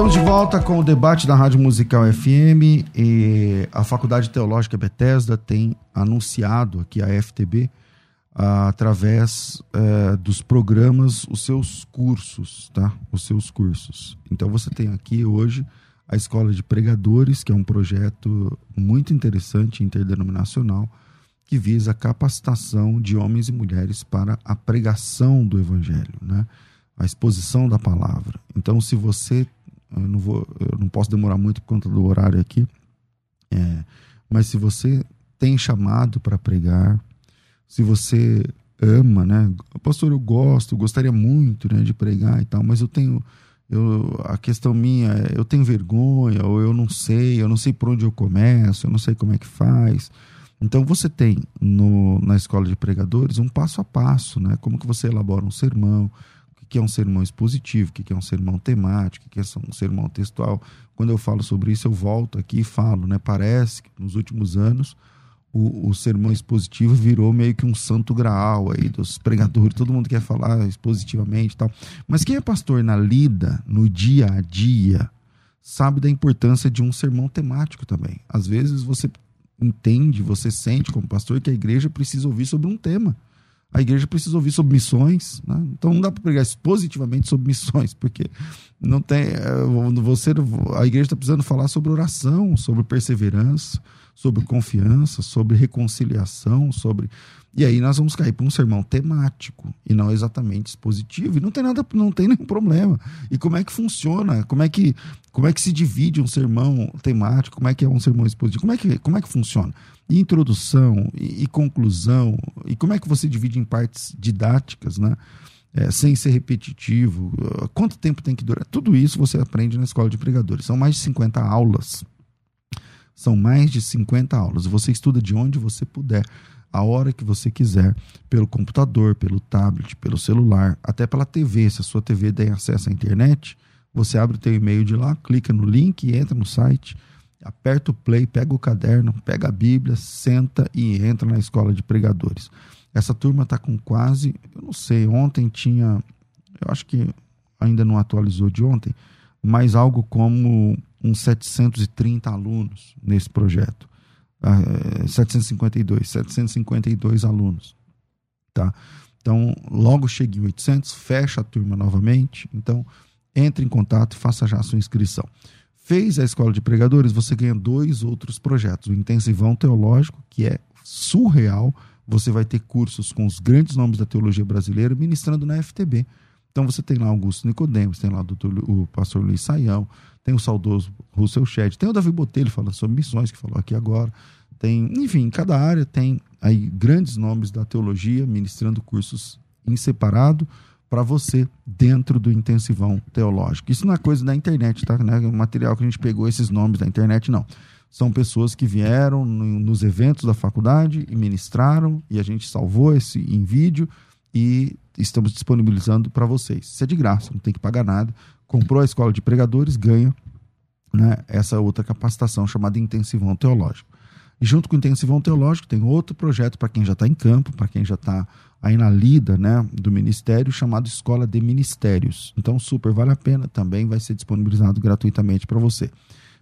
Estamos de volta com o debate da Rádio Musical FM. E a Faculdade Teológica Bethesda tem anunciado aqui a FTB, ah, através eh, dos programas, os seus cursos, tá? Os seus cursos. Então você tem aqui hoje a Escola de Pregadores, que é um projeto muito interessante, interdenominacional, que visa a capacitação de homens e mulheres para a pregação do Evangelho, né? a exposição da palavra. Então, se você eu não vou, eu não posso demorar muito por conta do horário aqui. É, mas se você tem chamado para pregar, se você ama, né? Pastor, eu gosto, gostaria muito, né, de pregar e tal, mas eu tenho eu, a questão minha é, eu tenho vergonha, ou eu não sei, eu não sei por onde eu começo, eu não sei como é que faz. Então você tem no, na escola de pregadores um passo a passo, né? Como que você elabora um sermão, que é um sermão expositivo, o que é um sermão temático, o que é um sermão textual. Quando eu falo sobre isso, eu volto aqui e falo, né? Parece que nos últimos anos o, o sermão expositivo virou meio que um santo graal aí dos pregadores, todo mundo quer falar expositivamente e tal. Mas quem é pastor na lida, no dia a dia, sabe da importância de um sermão temático também. Às vezes você entende, você sente como pastor que a igreja precisa ouvir sobre um tema. A igreja precisa ouvir sobre missões, né? então não dá para pregar positivamente sobre missões, porque não tem. Você, a igreja está precisando falar sobre oração, sobre perseverança, sobre confiança, sobre reconciliação, sobre. E aí nós vamos cair para um sermão temático e não exatamente expositivo. E não tem nada, não tem nenhum problema. E como é que funciona? Como é que, como é que se divide um sermão temático? Como é que é um sermão expositivo? Como é que, como é que funciona? E introdução e, e conclusão. E como é que você divide em partes didáticas, né? É, sem ser repetitivo. Quanto tempo tem que durar? Tudo isso você aprende na escola de pregadores. São mais de 50 aulas. São mais de 50 aulas. Você estuda de onde você puder, a hora que você quiser, pelo computador, pelo tablet, pelo celular, até pela TV. Se a sua TV tem acesso à internet, você abre o teu e-mail de lá, clica no link, entra no site, aperta o play, pega o caderno, pega a Bíblia, senta e entra na escola de pregadores. Essa turma está com quase, eu não sei, ontem tinha, eu acho que ainda não atualizou de ontem, mas algo como uns 730 alunos nesse projeto. Uh, 752, 752 alunos. Tá? Então, logo chega em 800, fecha a turma novamente. Então, entre em contato e faça já a sua inscrição. Fez a escola de pregadores, você ganha dois outros projetos. O Intensivão Teológico, que é surreal. Você vai ter cursos com os grandes nomes da teologia brasileira ministrando na FTB. Então você tem lá Augusto Nicodemos, tem lá o, doutor, o pastor Luiz Saião, tem o saudoso Russell Shedd, tem o Davi Botelho falando sobre missões, que falou aqui agora. Tem, enfim, em cada área tem aí grandes nomes da teologia ministrando cursos em separado para você dentro do intensivão teológico. Isso não é coisa da internet, tá? Não é material que a gente pegou esses nomes da internet, não. São pessoas que vieram no, nos eventos da faculdade e ministraram, e a gente salvou esse em vídeo e estamos disponibilizando para vocês. Isso é de graça, não tem que pagar nada. Comprou a escola de pregadores, ganha né, essa outra capacitação chamada Intensivão Teológico. E junto com o Intensivão Teológico tem outro projeto para quem já está em campo, para quem já está aí na lida né, do ministério, chamado Escola de Ministérios. Então, super vale a pena, também vai ser disponibilizado gratuitamente para você.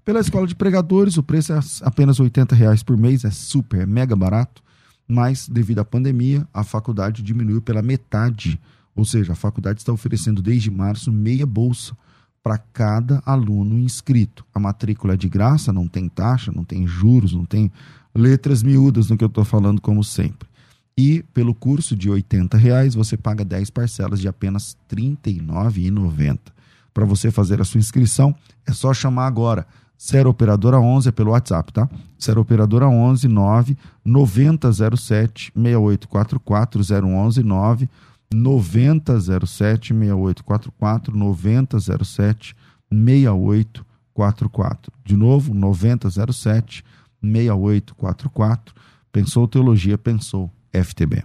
Pela Escola de Pregadores, o preço é apenas R$ reais por mês, é super, é mega barato mas devido à pandemia, a faculdade diminuiu pela metade. Ou seja, a faculdade está oferecendo desde março meia bolsa para cada aluno inscrito. A matrícula é de graça, não tem taxa, não tem juros, não tem letras miúdas no que eu estou falando, como sempre. E pelo curso de R$ reais você paga 10 parcelas de apenas R$ 39,90. Para você fazer a sua inscrição, é só chamar agora. 0 Operadora 11 é pelo WhatsApp, tá? 0 Operadora 11 9 9007 6844 011 9 9007 6844 9007 6844. De novo, 9007 6844. Pensou Teologia, pensou FTB.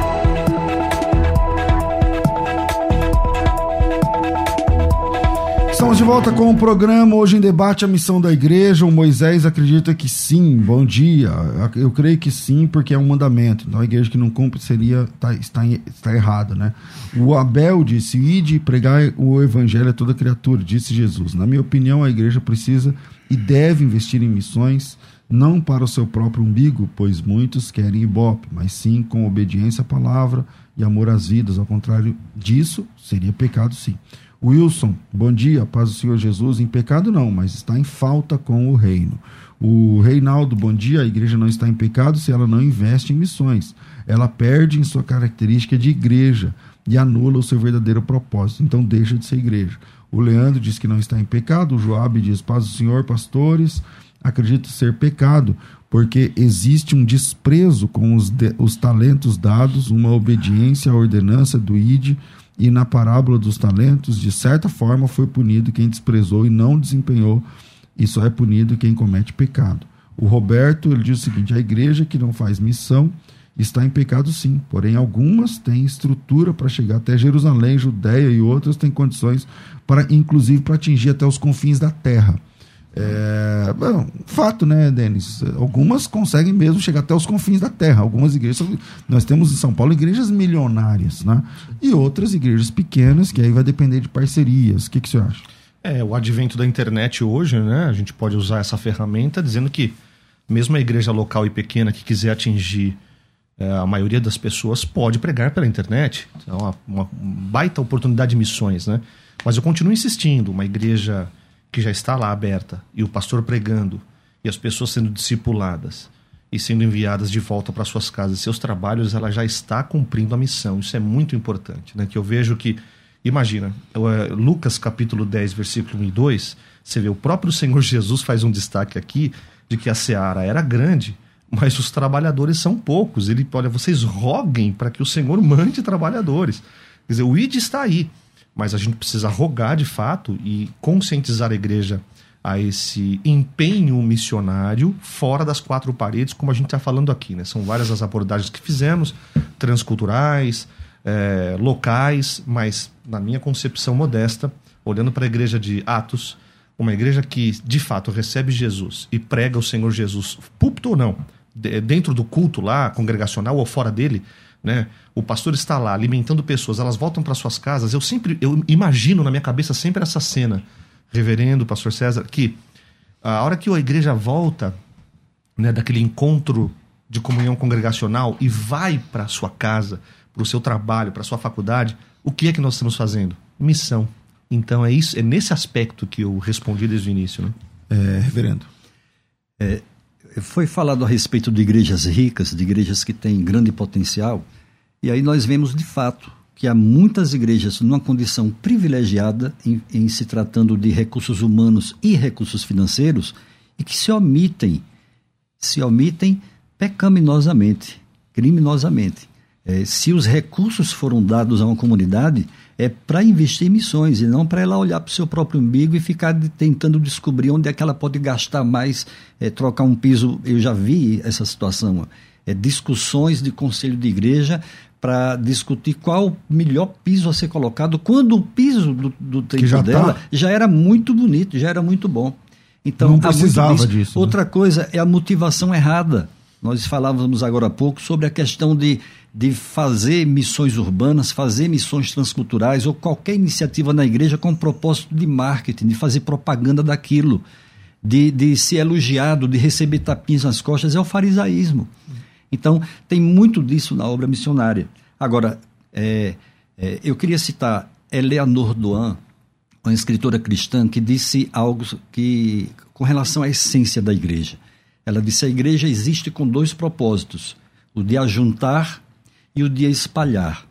Estamos de volta com o programa Hoje em Debate a Missão da Igreja. O Moisés acredita que sim, bom dia. Eu creio que sim, porque é um mandamento. Então a igreja que não cumpre seria tá, está, está errada, né? O Abel disse: Ide pregar o evangelho a toda criatura, disse Jesus. Na minha opinião, a igreja precisa e deve investir em missões, não para o seu próprio umbigo, pois muitos querem ibope, mas sim com obediência à palavra e amor às vidas. Ao contrário disso, seria pecado sim. Wilson, bom dia, paz do Senhor Jesus. Em pecado não, mas está em falta com o reino. O Reinaldo, bom dia. A igreja não está em pecado se ela não investe em missões. Ela perde em sua característica de igreja e anula o seu verdadeiro propósito. Então deixa de ser igreja. O Leandro diz que não está em pecado. O Joab diz: Paz do Senhor, pastores. Acredito ser pecado, porque existe um desprezo com os, de, os talentos dados, uma obediência à ordenança do ID e na parábola dos talentos, de certa forma, foi punido quem desprezou e não desempenhou, e só é punido quem comete pecado. O Roberto ele diz o seguinte: a igreja que não faz missão está em pecado sim, porém algumas têm estrutura para chegar até Jerusalém, Judéia e outras têm condições para, inclusive, para atingir até os confins da terra. É, bom, fato, né, Denis? Algumas conseguem mesmo chegar até os confins da terra. Algumas igrejas, nós temos em São Paulo igrejas milionárias, né? E outras igrejas pequenas, que aí vai depender de parcerias. O que, que você acha? É, o advento da internet hoje, né? A gente pode usar essa ferramenta dizendo que mesmo a igreja local e pequena que quiser atingir é, a maioria das pessoas pode pregar pela internet. É uma, uma baita oportunidade de missões, né? Mas eu continuo insistindo, uma igreja que já está lá aberta e o pastor pregando e as pessoas sendo discipuladas e sendo enviadas de volta para suas casas, seus trabalhos, ela já está cumprindo a missão. Isso é muito importante, né? Que eu vejo que imagina, Lucas capítulo 10, versículo 1 e 2, você vê o próprio Senhor Jesus faz um destaque aqui de que a seara era grande, mas os trabalhadores são poucos. Ele, olha, vocês roguem para que o Senhor mande trabalhadores. Quer dizer, o ID está aí mas a gente precisa rogar de fato e conscientizar a igreja a esse empenho missionário fora das quatro paredes, como a gente está falando aqui. Né? São várias as abordagens que fizemos, transculturais, é, locais, mas na minha concepção modesta, olhando para a igreja de Atos, uma igreja que de fato recebe Jesus e prega o Senhor Jesus, púlpito ou não, dentro do culto lá, congregacional ou fora dele, né? O pastor está lá alimentando pessoas, elas voltam para suas casas. Eu sempre, eu imagino na minha cabeça sempre essa cena, reverendo, pastor César, que a hora que a igreja volta, né, daquele encontro de comunhão congregacional e vai para sua casa, para o seu trabalho, para sua faculdade, o que é que nós estamos fazendo? Missão. Então é isso, é nesse aspecto que eu respondi desde o início, né? É, reverendo. É, foi falado a respeito de igrejas ricas, de igrejas que têm grande potencial, e aí nós vemos de fato que há muitas igrejas numa condição privilegiada em, em se tratando de recursos humanos e recursos financeiros e que se omitem, se omitem pecaminosamente, criminosamente. É, se os recursos foram dados a uma comunidade, é para investir em missões e não para ela olhar para o seu próprio umbigo e ficar de, tentando descobrir onde é que ela pode gastar mais, é, trocar um piso. Eu já vi essa situação. É, discussões de conselho de igreja para discutir qual o melhor piso a ser colocado, quando o piso do, do tempo já dela tá. já era muito bonito, já era muito bom. Então, não precisava disso. disso né? Outra coisa é a motivação errada. Nós falávamos agora há pouco sobre a questão de de fazer missões urbanas, fazer missões transculturais ou qualquer iniciativa na igreja com propósito de marketing, de fazer propaganda daquilo, de, de ser elogiado, de receber tapinhas nas costas, é o farisaísmo. Então, tem muito disso na obra missionária. Agora, é, é, eu queria citar Eleanor Doan, uma escritora cristã, que disse algo que, com relação à essência da igreja. Ela disse: a igreja existe com dois propósitos: o de ajuntar e o de espalhar.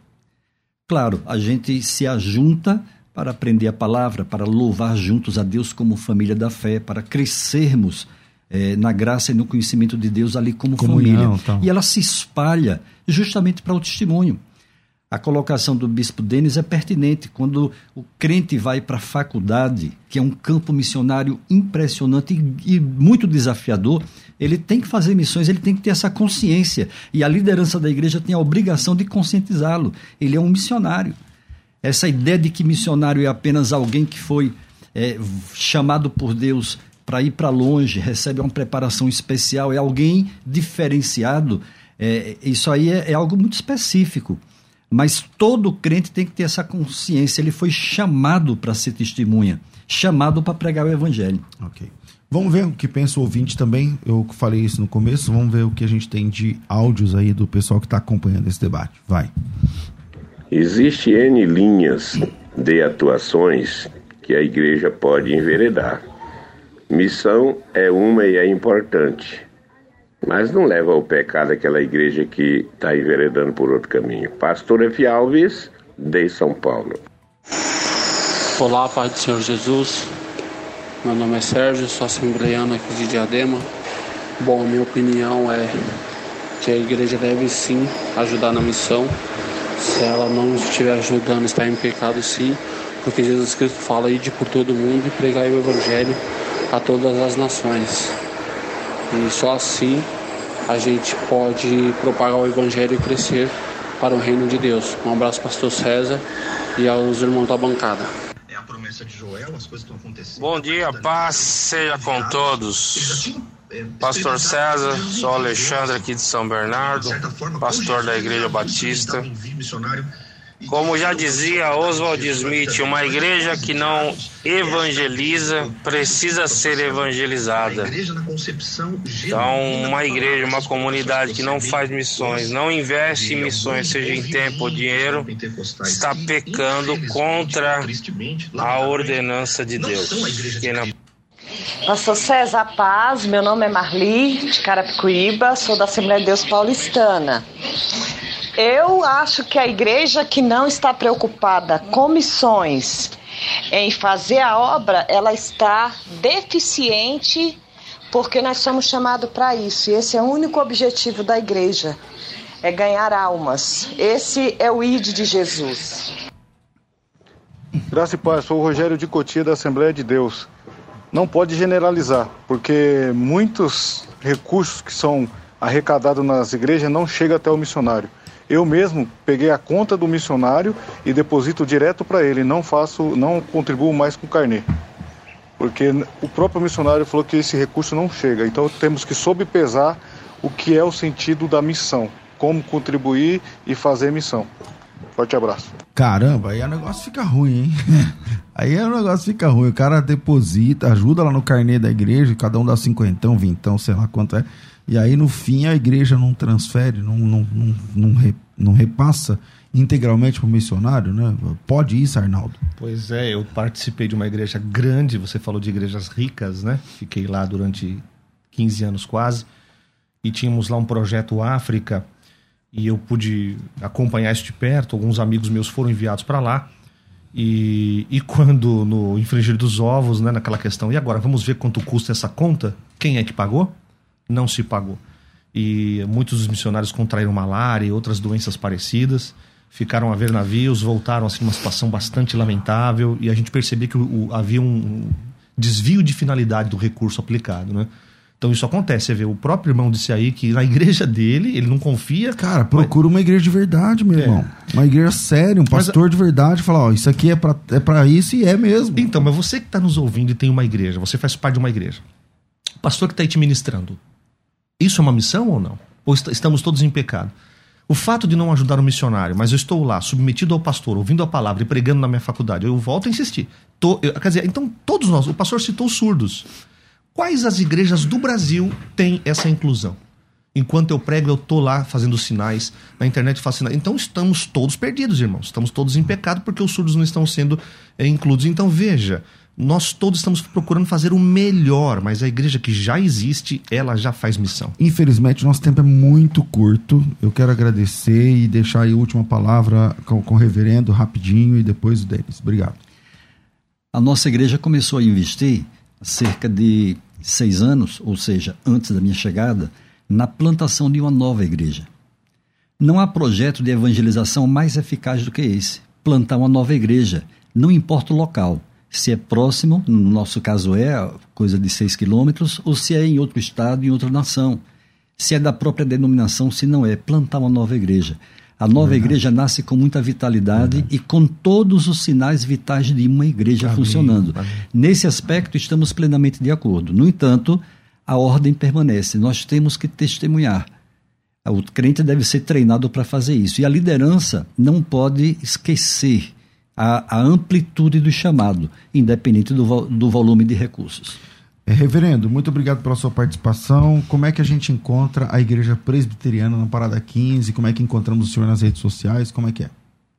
Claro, a gente se ajunta para aprender a palavra, para louvar juntos a Deus como família da fé, para crescermos é, na graça e no conhecimento de Deus ali como Comunhão, família. Então. E ela se espalha justamente para o testemunho a colocação do bispo Denis é pertinente quando o crente vai para a faculdade, que é um campo missionário impressionante e, e, muito desafiador. Ele tem que fazer missões, ele tem que ter essa consciência. E a liderança da igreja tem a obrigação de conscientizá-lo. Ele é um missionário. Essa ideia de que missionário é apenas alguém que foi é, chamado por Deus para ir para longe, recebe uma preparação especial, é alguém diferenciado. É, isso aí é, é algo muito específico. Mas todo crente tem que ter essa consciência. Ele foi chamado para ser testemunha, chamado para pregar o evangelho. Ok. Vamos ver o que pensa o ouvinte também. Eu falei isso no começo. Vamos ver o que a gente tem de áudios aí do pessoal que está acompanhando esse debate. Vai. Existe N linhas de atuações que a igreja pode enveredar. Missão é uma e é importante. Mas não leva ao pecado aquela igreja que está enveredando por outro caminho. Pastor F. Alves, de São Paulo. Olá, Pai do Senhor Jesus. Meu nome é Sérgio, sou assembleiano aqui de Diadema. Bom, a minha opinião é que a igreja deve sim ajudar na missão. Se ela não estiver ajudando, está em pecado sim, porque Jesus Cristo fala aí de por todo mundo e pregar o evangelho a todas as nações. E só assim a gente pode propagar o Evangelho e crescer para o reino de Deus. Um abraço, Pastor César, e aos irmãos da bancada. É a promessa de Joel, as coisas estão acontecendo. Bom dia, paz seja com todos. É, pastor César, sou Alexandre aqui de São Bernardo, pastor da Igreja Batista. Como já dizia Oswald Smith, uma igreja que não evangeliza precisa ser evangelizada. Então, uma igreja, uma comunidade que não faz missões, não investe em missões, seja em tempo ou dinheiro, está pecando contra a ordenança de Deus. Pastor César Paz, meu nome é Marli, de Carapicuíba, sou da Assembleia de Deus Paulistana. Eu acho que a igreja que não está preocupada com missões, em fazer a obra, ela está deficiente porque nós somos chamados para isso. E esse é o único objetivo da igreja, é ganhar almas. Esse é o ID de Jesus. Graça e paz, sou o Rogério de Cotia da Assembleia de Deus. Não pode generalizar, porque muitos recursos que são arrecadados nas igrejas não chegam até o missionário. Eu mesmo peguei a conta do missionário e deposito direto para ele, não faço, não contribuo mais com carnê. Porque o próprio missionário falou que esse recurso não chega. Então temos que sobrepesar o que é o sentido da missão, como contribuir e fazer missão. Forte abraço. Caramba, aí o negócio fica ruim, hein? aí o negócio fica ruim. O cara deposita, ajuda lá no carnê da igreja, cada um dá cinquentão, vintão, sei lá quanto é. E aí, no fim, a igreja não transfere, não, não, não, não, re, não repassa integralmente para o missionário, né? Pode isso, Arnaldo? Pois é, eu participei de uma igreja grande, você falou de igrejas ricas, né? Fiquei lá durante 15 anos quase, e tínhamos lá um projeto África, e eu pude acompanhar isso de perto, alguns amigos meus foram enviados para lá, e, e quando no infringir dos ovos, né, naquela questão, e agora, vamos ver quanto custa essa conta? Quem é que pagou? Não se pagou. e muitos dos missionários contraíram malária e outras doenças parecidas, ficaram a ver navios, voltaram assim numa situação bastante lamentável e a gente percebia que o, o, havia um desvio de finalidade do recurso aplicado, né? Então isso acontece, você vê, o próprio irmão disse aí que na igreja dele, ele não confia. Cara, procura mas... uma igreja de verdade, meu é. irmão. Uma igreja séria, um pastor mas... de verdade, fala, ó, isso aqui é para é pra isso e é mesmo. Então, mas você que está nos ouvindo e tem uma igreja, você faz parte de uma igreja. O pastor que está aí te ministrando, isso é uma missão ou não? Ou estamos todos em pecado? O fato de não ajudar o missionário, mas eu estou lá, submetido ao pastor, ouvindo a palavra e pregando na minha faculdade, eu volto a insistir. Tô, eu, quer dizer, então todos nós, o pastor citou surdos. Quais as igrejas do Brasil têm essa inclusão? Enquanto eu prego, eu estou lá fazendo sinais, na internet faço sinais. Então estamos todos perdidos, irmãos. Estamos todos em pecado porque os surdos não estão sendo é, incluídos. Então veja, nós todos estamos procurando fazer o melhor, mas a igreja que já existe, ela já faz missão. Infelizmente, nosso tempo é muito curto. Eu quero agradecer e deixar aí a última palavra com, com o reverendo, rapidinho, e depois o Denis. Obrigado. A nossa igreja começou a investir cerca de seis anos, ou seja, antes da minha chegada, na plantação de uma nova igreja. Não há projeto de evangelização mais eficaz do que esse: plantar uma nova igreja, não importa o local, se é próximo, no nosso caso é coisa de seis quilômetros, ou se é em outro estado, em outra nação. Se é da própria denominação, se não é, plantar uma nova igreja. A nova Verdade. igreja nasce com muita vitalidade Verdade. e com todos os sinais vitais de uma igreja Amém. funcionando. Amém. Nesse aspecto, estamos plenamente de acordo. No entanto, a ordem permanece. Nós temos que testemunhar. O crente deve ser treinado para fazer isso. E a liderança não pode esquecer a, a amplitude do chamado, independente do, do volume de recursos. É, reverendo, muito obrigado pela sua participação. Como é que a gente encontra a Igreja Presbiteriana na Parada 15? Como é que encontramos o senhor nas redes sociais? Como é que é?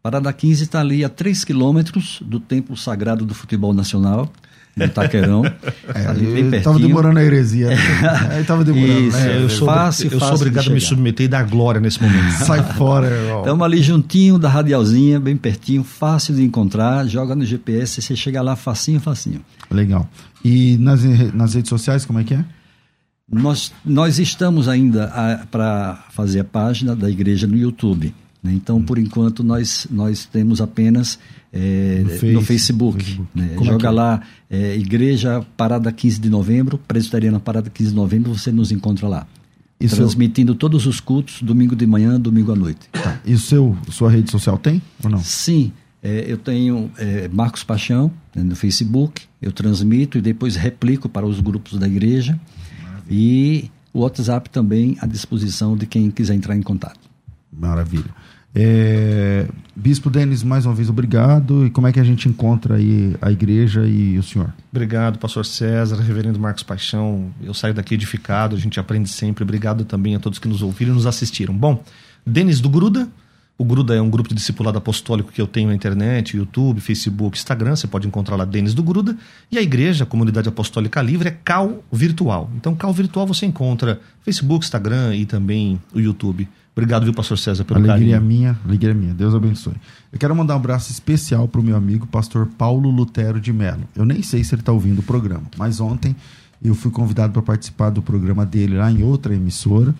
Parada 15 está ali a 3 quilômetros do Templo Sagrado do Futebol Nacional no Taquerão. É, ali Estava demorando a heresia. Estava demorando, Isso, né? Eu sou, fácil, eu sou obrigado a me submeter e dar glória nesse momento. Sai fora. Estamos ali juntinho da radialzinha, bem pertinho, fácil de encontrar. Joga no GPS e você chega lá facinho, facinho. Legal. E nas, nas redes sociais, como é que é? Nós, nós estamos ainda para fazer a página da igreja no YouTube. Né? Então, hum. por enquanto, nós, nós temos apenas é, no, face, no, Facebook. Facebook. Né? É Joga é lá é, Igreja Parada 15 de Novembro, Presbiteriana Parada 15 de Novembro, você nos encontra lá. Isso transmitindo todos os cultos, domingo de manhã, domingo à noite. Tá. E seu, sua rede social tem ou não? Sim, é, eu tenho Marcos Paixão né, no Facebook, eu transmito e depois replico para os grupos da igreja. Maravilha. E o WhatsApp também à disposição de quem quiser entrar em contato. Maravilha. É, Bispo Denis, mais uma vez, obrigado. E como é que a gente encontra aí a igreja e o senhor? Obrigado, pastor César, reverendo Marcos Paixão. Eu saio daqui edificado, a gente aprende sempre. Obrigado também a todos que nos ouviram e nos assistiram. Bom, Denis do Gruda. O Gruda é um grupo de discipulado apostólico que eu tenho na internet, YouTube, Facebook, Instagram. Você pode encontrar lá Denis do Gruda. E a igreja, a Comunidade Apostólica Livre, é Cal Virtual. Então, Cal Virtual você encontra Facebook, Instagram e também o YouTube. Obrigado, viu, pastor César, pelo alegria carinho. minha, alegria minha. Deus abençoe. Eu quero mandar um abraço especial para o meu amigo, pastor Paulo Lutero de Mello. Eu nem sei se ele está ouvindo o programa, mas ontem eu fui convidado para participar do programa dele lá em outra emissora.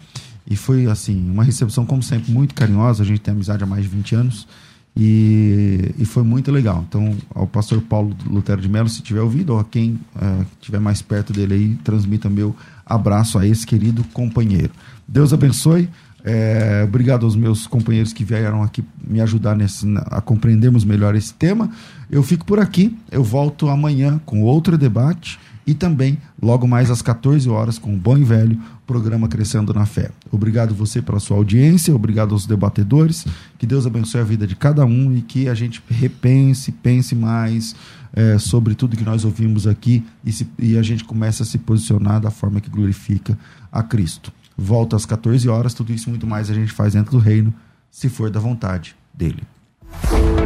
E foi, assim, uma recepção, como sempre, muito carinhosa. A gente tem amizade há mais de 20 anos. E, e foi muito legal. Então, ao pastor Paulo Lutero de Mello, se tiver ouvido, ou a quem uh, estiver mais perto dele aí, transmita meu abraço a esse querido companheiro. Deus abençoe. É, obrigado aos meus companheiros que vieram aqui me ajudar nesse, a compreendermos melhor esse tema. Eu fico por aqui, eu volto amanhã com outro debate e também logo mais às 14 horas com o bom e velho programa Crescendo na Fé. Obrigado você pela sua audiência, obrigado aos debatedores, que Deus abençoe a vida de cada um e que a gente repense, pense mais é, sobre tudo que nós ouvimos aqui e, se, e a gente comece a se posicionar da forma que glorifica a Cristo volta às 14 horas. Tudo isso muito mais a gente faz dentro do reino, se for da vontade dele.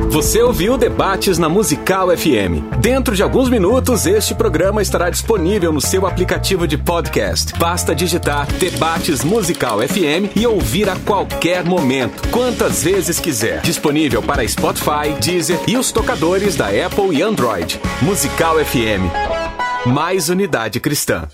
Você ouviu Debates na Musical FM. Dentro de alguns minutos, este programa estará disponível no seu aplicativo de podcast. Basta digitar Debates Musical FM e ouvir a qualquer momento, quantas vezes quiser. Disponível para Spotify, Deezer e os tocadores da Apple e Android. Musical FM. Mais unidade cristã.